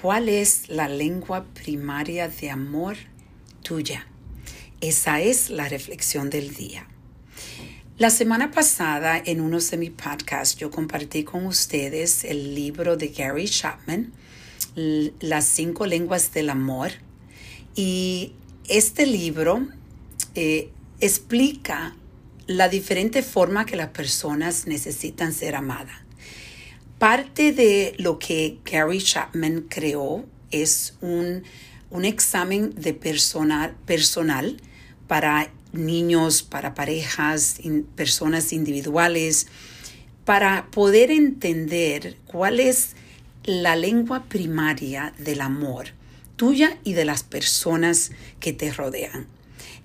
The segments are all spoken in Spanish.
¿Cuál es la lengua primaria de amor tuya? Esa es la reflexión del día. La semana pasada en uno de mis podcasts yo compartí con ustedes el libro de Gary Chapman, Las cinco lenguas del amor. Y este libro eh, explica la diferente forma que las personas necesitan ser amadas. Parte de lo que Gary Chapman creó es un, un examen de personal, personal para niños, para parejas, personas individuales, para poder entender cuál es la lengua primaria del amor tuya y de las personas que te rodean.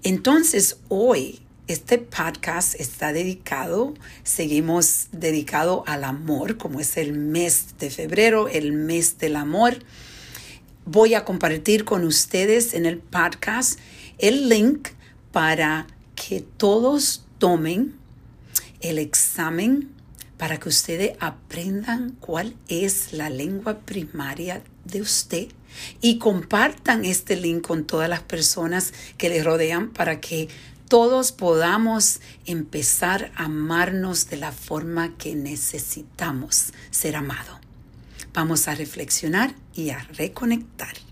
Entonces, hoy este podcast está dedicado, seguimos dedicado al amor, como es el mes de febrero, el mes del amor. Voy a compartir con ustedes en el podcast el link para que todos tomen el examen para que ustedes aprendan cuál es la lengua primaria de usted y compartan este link con todas las personas que le rodean para que todos podamos empezar a amarnos de la forma que necesitamos ser amados. Vamos a reflexionar y a reconectar.